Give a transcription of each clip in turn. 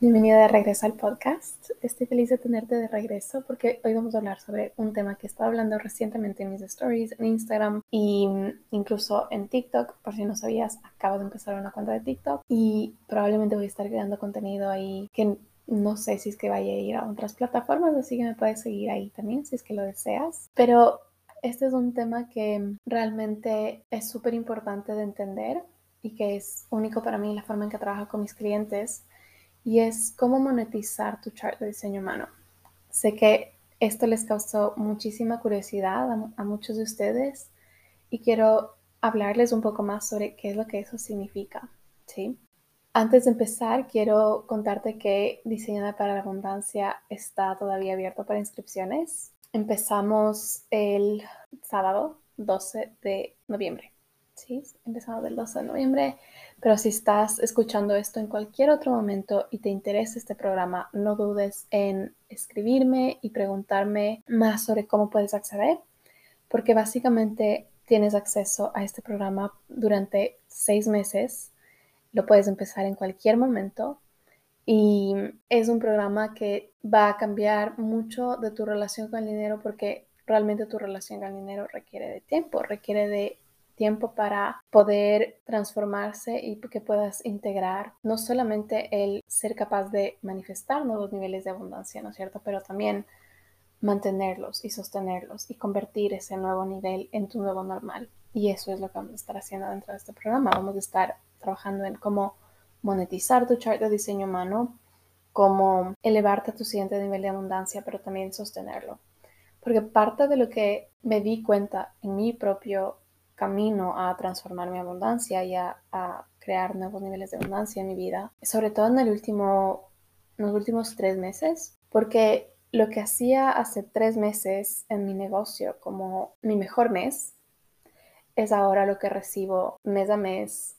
Bienvenida de regreso al podcast. Estoy feliz de tenerte de regreso porque hoy vamos a hablar sobre un tema que he hablando recientemente en mis stories, en Instagram e incluso en TikTok. Por si no sabías, acabo de empezar una cuenta de TikTok y probablemente voy a estar creando contenido ahí que no sé si es que vaya a ir a otras plataformas, así que me puedes seguir ahí también si es que lo deseas. Pero este es un tema que realmente es súper importante de entender y que es único para mí la forma en que trabajo con mis clientes y es cómo monetizar tu chart de diseño humano. Sé que esto les causó muchísima curiosidad a, muchos de ustedes y quiero hablarles un poco más sobre qué es lo que eso significa, ¿sí? Antes de empezar, quiero contarte que Diseñada para la Abundancia está todavía abierto para inscripciones. Empezamos el sábado 12 de noviembre. Sí, empezamos el 12 de noviembre. Pero si estás escuchando esto en cualquier otro momento y te interesa este programa, no dudes en escribirme y preguntarme más sobre cómo puedes acceder, porque básicamente tienes acceso a este programa durante seis meses. Lo puedes empezar en cualquier momento y es un programa que va a cambiar mucho de tu relación con el dinero porque realmente tu relación con el dinero requiere de tiempo, requiere de tiempo para poder transformarse y que puedas integrar no solamente el ser capaz de manifestar nuevos niveles de abundancia, ¿no es cierto? Pero también mantenerlos y sostenerlos y convertir ese nuevo nivel en tu nuevo normal. Y eso es lo que vamos a estar haciendo dentro de este programa. Vamos a estar trabajando en cómo monetizar tu chart de diseño humano, cómo elevarte a tu siguiente nivel de abundancia, pero también sostenerlo. Porque parte de lo que me di cuenta en mi propio camino a transformar mi abundancia y a, crear nuevos niveles de abundancia en mi vida, sobre todo en último, los últimos tres meses, porque lo que hacía hace tres meses en mi negocio como mi mejor mes, es ahora lo que recibo mes a mes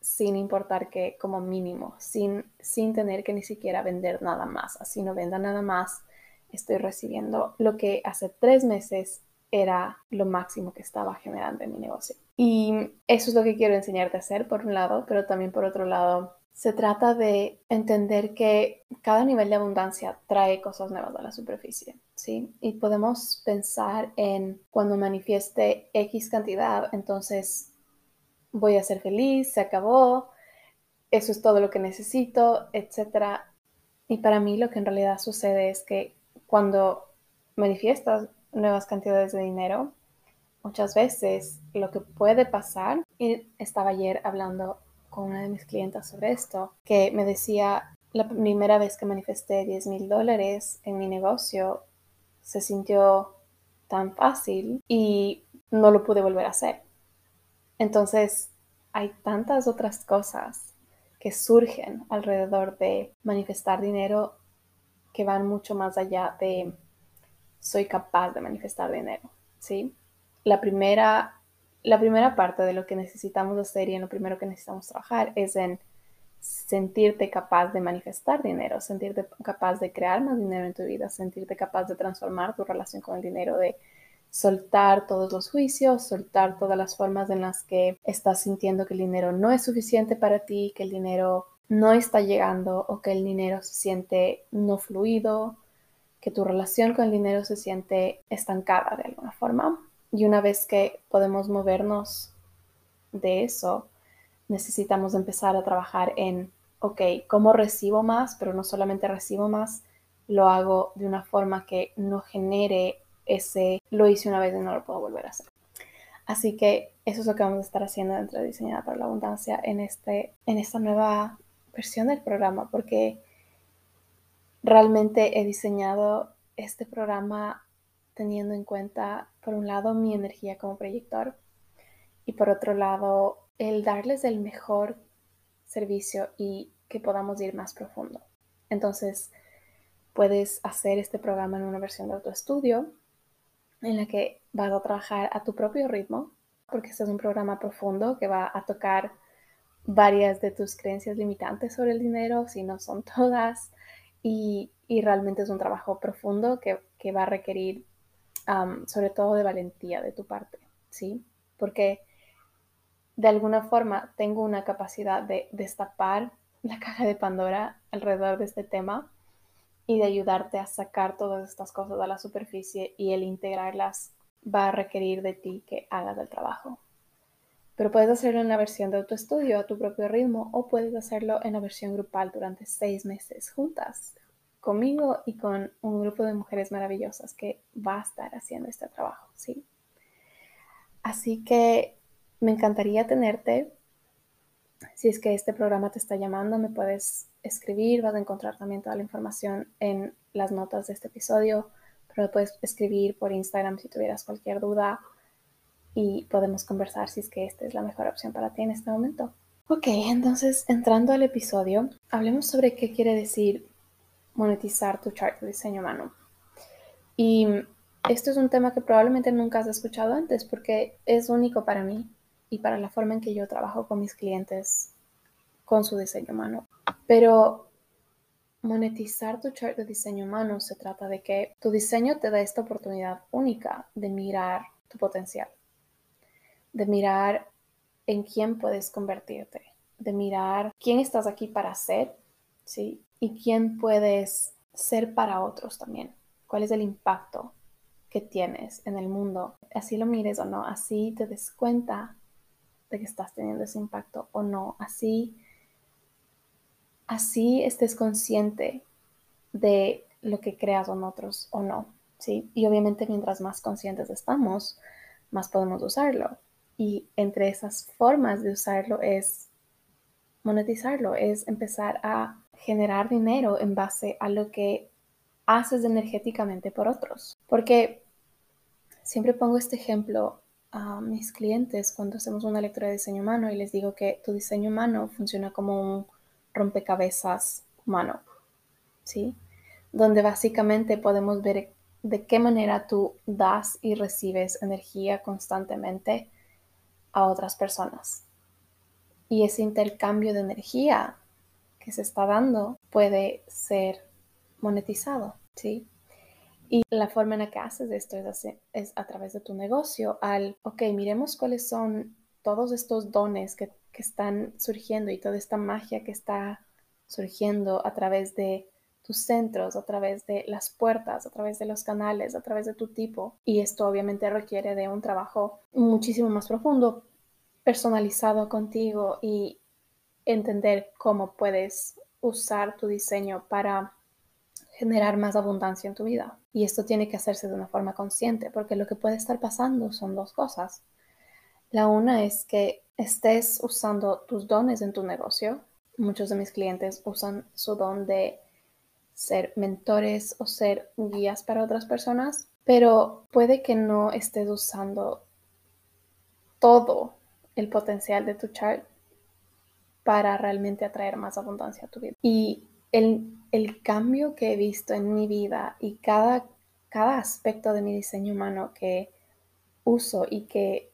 sin importar que como mínimo, sin, sin tener que ni siquiera vender nada más. Así no venda nada más, estoy recibiendo lo que hace tres meses era lo máximo que estaba generando en mi negocio. Y eso es lo que quiero enseñarte a hacer, por un lado, pero también por otro lado, se trata de entender que cada nivel de abundancia trae cosas nuevas a la superficie, ¿sí? Y podemos pensar en cuando manifieste X cantidad, entonces voy a ser feliz, se acabó, eso es todo lo que necesito, etc. Y para mí lo que en realidad sucede es que cuando manifiestas nuevas cantidades de dinero. Muchas veces lo que puede pasar, y estaba ayer hablando con una de mis clientas sobre esto, que me decía, la primera vez que manifesté 10 mil dólares en mi negocio, se sintió tan fácil y no lo pude volver a hacer. Entonces, hay tantas otras cosas que surgen alrededor de manifestar dinero que van mucho más allá de soy capaz de manifestar dinero, ¿sí? La primera, la primera parte de lo que necesitamos hacer y en lo primero que necesitamos trabajar es en sentirte capaz de manifestar dinero, sentirte capaz de crear más dinero en tu vida, sentirte capaz de transformar tu relación con el dinero, de soltar todos los juicios, soltar todas las formas en las que estás sintiendo que el dinero no es suficiente para ti, que el dinero no está llegando o que el dinero se siente no fluido que tu relación con el dinero se siente estancada de alguna forma. Y una vez que podemos movernos de eso, necesitamos empezar a trabajar en, ok, ¿cómo recibo más? Pero no solamente recibo más, lo hago de una forma que no genere ese, lo hice una vez y no lo puedo volver a hacer. Así que eso es lo que vamos a estar haciendo dentro de Diseñada para la Abundancia en, este, en esta nueva versión del programa, porque Realmente he diseñado este programa teniendo en cuenta, por un lado, mi energía como proyector y por otro lado, el darles el mejor servicio y que podamos ir más profundo. Entonces, puedes hacer este programa en una versión de autoestudio en la que vas a trabajar a tu propio ritmo, porque este es un programa profundo que va a tocar varias de tus creencias limitantes sobre el dinero, si no son todas, y, realmente es un trabajo profundo que, va a requerir sobre todo de valentía de tu parte, ¿sí? Porque de alguna forma tengo una capacidad de destapar la caja de Pandora alrededor de este tema y de ayudarte a sacar todas estas cosas a la superficie y el integrarlas va a requerir de ti que hagas el trabajo. Pero puedes hacerlo en la versión de autoestudio a tu propio ritmo o puedes hacerlo en la versión grupal durante seis meses juntas conmigo y con un grupo de mujeres maravillosas que va a estar haciendo este trabajo, ¿sí? Así que me encantaría tenerte. Si es que este programa te está llamando, me puedes escribir, vas a encontrar también toda la información en las notas de este episodio, pero puedes escribir por Instagram si tuvieras cualquier duda y podemos conversar si es que esta es la mejor opción para ti en este momento. Ok, entonces entrando al episodio, hablemos sobre qué quiere decir monetizar tu chart de diseño humano. Y esto es un tema que probablemente nunca has escuchado antes porque es único para mí y para la forma en que yo trabajo con mis clientes con su diseño humano. Pero monetizar tu chart de diseño humano se trata de que tu diseño te da esta oportunidad única de mirar tu potencial, de mirar en quién puedes convertirte, de mirar quién estás aquí para ser, ¿sí? Y quién puedes ser para otros también. ¿Cuál es el impacto que tienes en el mundo? Así lo mires o no, así te des cuenta de que estás teniendo ese impacto o no, así así estés consciente de lo que creas en otros o no, ¿sí? Y obviamente mientras más conscientes estamos, más podemos usarlo. Y entre esas formas de usarlo es monetizarlo, es empezar a generar dinero en base a lo que haces energéticamente por otros. Porque siempre pongo este ejemplo a mis clientes cuando hacemos una lectura de diseño humano y les digo que tu diseño humano funciona como un rompecabezas humano, ¿sí? Donde básicamente podemos ver de qué manera tú das y recibes energía constantemente a otras personas. Y ese intercambio de energía que se está dando puede ser monetizado, ¿sí? Y la forma en la que haces esto es, a través de tu negocio, al, ok, miremos cuáles son todos estos dones que, que están surgiendo y toda esta magia que está surgiendo a través de tus centros, a través de las puertas, a través de los canales, a través de tu tipo. Y esto obviamente requiere de un trabajo muchísimo más profundo, personalizado contigo y entender cómo puedes usar tu diseño para generar más abundancia en tu vida. Y esto tiene que hacerse de una forma consciente, porque lo que puede estar pasando son dos cosas. La una es que estés usando tus dones en tu negocio. Muchos de mis clientes usan su don de ser mentores o ser guías para otras personas, pero puede que no estés usando todo el potencial de tu chart para realmente atraer más abundancia a tu vida. Y el, cambio que he visto en mi vida y cada, cada aspecto de mi diseño humano que uso y que,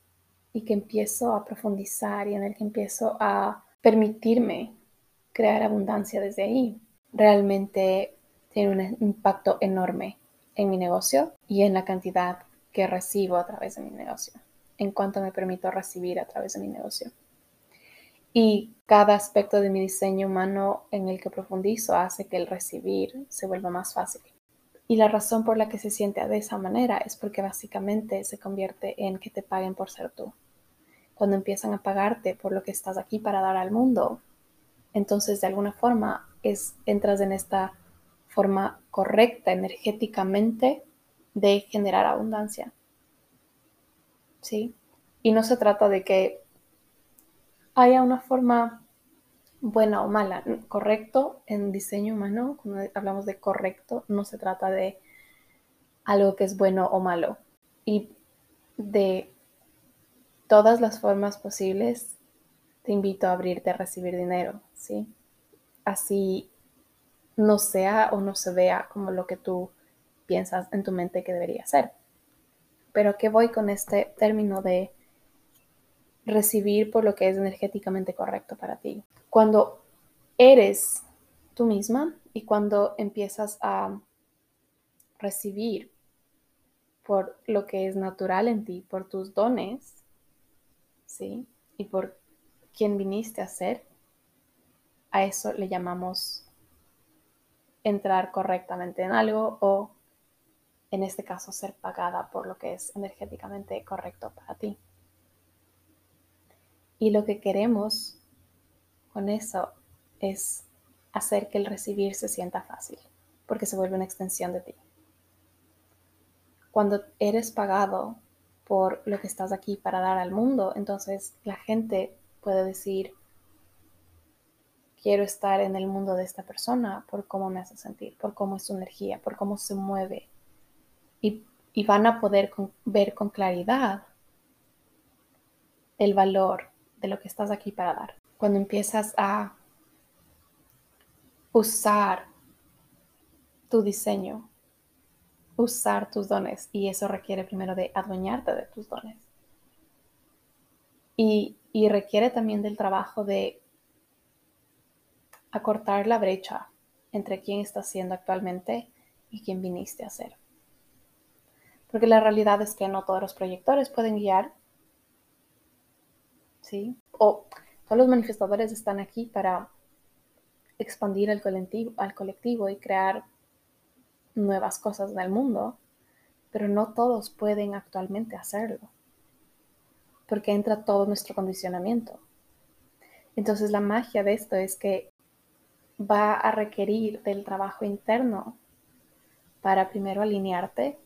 y que empiezo a profundizar y en el que empiezo a permitirme crear abundancia desde ahí, realmente tiene un impacto enorme en mi negocio y en la cantidad que recibo a través de mi negocio, en cuanto me permito recibir a través de mi negocio y cada aspecto de mi diseño humano en el que profundizo hace que el recibir se vuelva más fácil. Y la razón por la que se siente de esa manera es porque básicamente se convierte en que te paguen por ser tú. Cuando empiezan a pagarte por lo que estás aquí para dar al mundo, entonces de alguna forma es, entras en esta forma correcta energéticamente de generar abundancia. ¿Sí? Y no se trata de que haya una forma buena o mala. Correcto en diseño humano, cuando hablamos de correcto, no se trata de algo que es bueno o malo. Y de todas las formas posibles, te invito a abrirte a recibir dinero, ¿sí? Así no sea o no se vea como lo que tú piensas en tu mente que debería ser. Pero ¿qué voy con este término de recibir por lo que es energéticamente correcto para ti. Cuando eres tú misma y cuando empiezas a recibir por lo que es natural en ti, por tus dones, ¿sí? Y por quien viniste a ser, a eso le llamamos entrar correctamente en algo o, en este caso, ser pagada por lo que es energéticamente correcto para ti. Y lo que queremos con eso es hacer que el recibir se sienta fácil, porque se vuelve una extensión de ti. Cuando eres pagado por lo que estás aquí para dar al mundo, entonces la gente puede decir, quiero estar en el mundo de esta persona por cómo me hace sentir, por cómo es su energía, por cómo se mueve. Y, van a poder ver con claridad el valor de lo que estás aquí para dar. Cuando empiezas a usar tu diseño, usar tus dones, y eso requiere primero de adueñarte de tus dones. Y, requiere también del trabajo de acortar la brecha entre quién estás siendo actualmente y quién viniste a ser. Porque la realidad es que no todos los proyectores pueden guiar, ¿sí? O todos los manifestadores están aquí para expandir al colectivo, al colectivo y crear nuevas cosas en el mundo, pero no todos pueden actualmente hacerlo, porque entra todo nuestro condicionamiento. Entonces la magia de esto es que va a requerir del trabajo interno para primero alinearte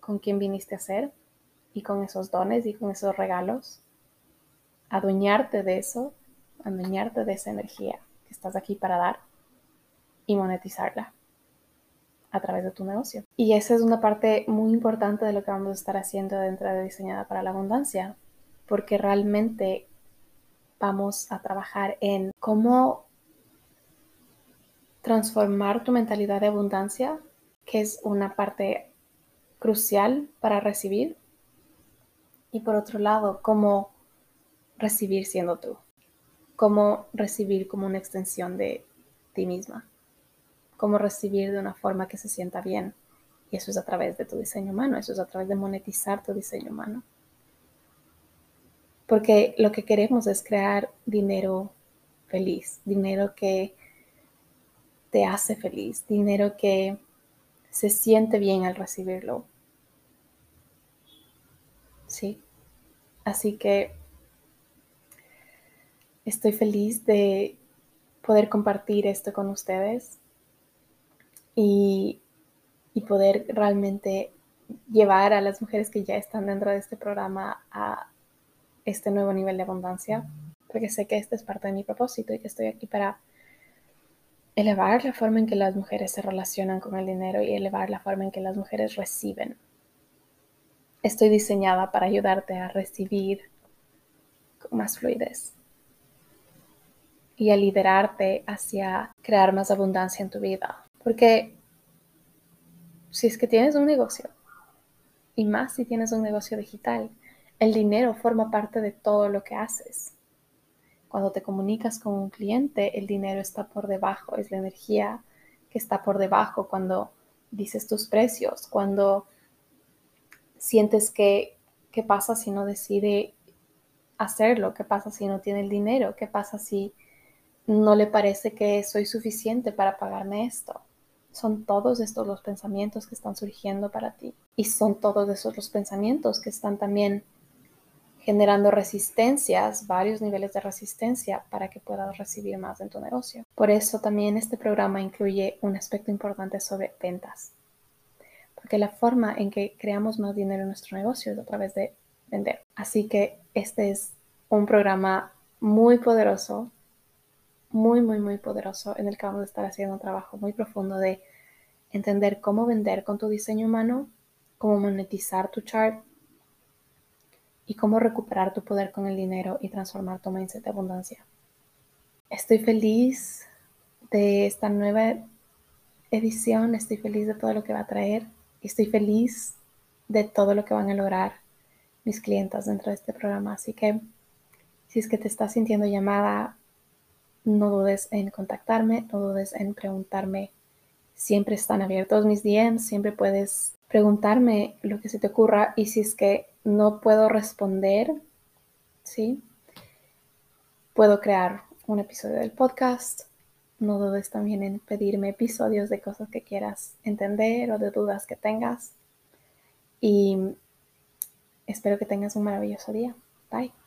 con quien viniste a ser y con esos dones y con esos regalos, adueñarte de eso, adueñarte de esa energía que estás aquí para dar y monetizarla a través de tu negocio. Y esa es una parte muy importante de lo que vamos a estar haciendo dentro de Diseñada para la Abundancia, porque realmente vamos a trabajar en cómo transformar tu mentalidad de abundancia, que es una parte crucial para recibir, y por otro lado, cómo recibir siendo tú, cómo recibir como una extensión de ti misma, cómo recibir de una forma que se sienta bien. Y eso es a través de tu diseño humano, eso es a través de monetizar tu diseño humano. Porque lo que queremos es crear dinero feliz, dinero que te hace feliz, dinero que se siente bien al recibirlo. Sí. Así que estoy feliz de poder compartir esto con ustedes y, y poder realmente llevar a las mujeres que ya están dentro de este programa a este nuevo nivel de abundancia, porque sé que este es parte de mi propósito y que estoy aquí para elevar la forma en que las mujeres se relacionan con el dinero y elevar la forma en que las mujeres reciben. Estoy diseñada para ayudarte a recibir con más fluidez y a liderarte hacia crear más abundancia en tu vida. Porque si es que tienes un negocio, y más si tienes un negocio digital, el dinero forma parte de todo lo que haces. Cuando te comunicas con un cliente, el dinero está por debajo, es la energía que está por debajo cuando dices tus precios, cuando sientes que, ¿qué pasa si no decide hacerlo? ¿Qué pasa si no tiene el dinero? ¿Qué pasa si no le parece que soy suficiente para pagarme esto? Son todos estos los pensamientos que están surgiendo para ti. Y son todos esos los pensamientos que están también generando resistencias, varios niveles de resistencia para que puedas recibir más en tu negocio. Por eso también este programa incluye un aspecto importante sobre ventas, porque la forma en que creamos más dinero en nuestro negocio es a través de vender. Así que este es un programa muy poderoso, muy, muy, muy poderoso en el que vamos a estar haciendo un trabajo muy profundo de entender cómo vender con tu diseño humano, cómo monetizar tu chart, y cómo recuperar tu poder con el dinero y transformar tu mindset de abundancia. Estoy feliz de esta nueva edición, estoy feliz de todo lo que va a traer estoy feliz de todo lo que van a lograr mis clientes dentro de este programa. Así que si es que te estás sintiendo llamada, no dudes en contactarme, no dudes en preguntarme. Siempre están abiertos mis DMs, siempre puedes preguntarme lo que se te ocurra y si es que no puedo responder, ¿sí? Puedo crear un episodio del podcast no dudes también en pedirme episodios de cosas que quieras entender o de dudas que tengas. Y espero que tengas un maravilloso día. Bye.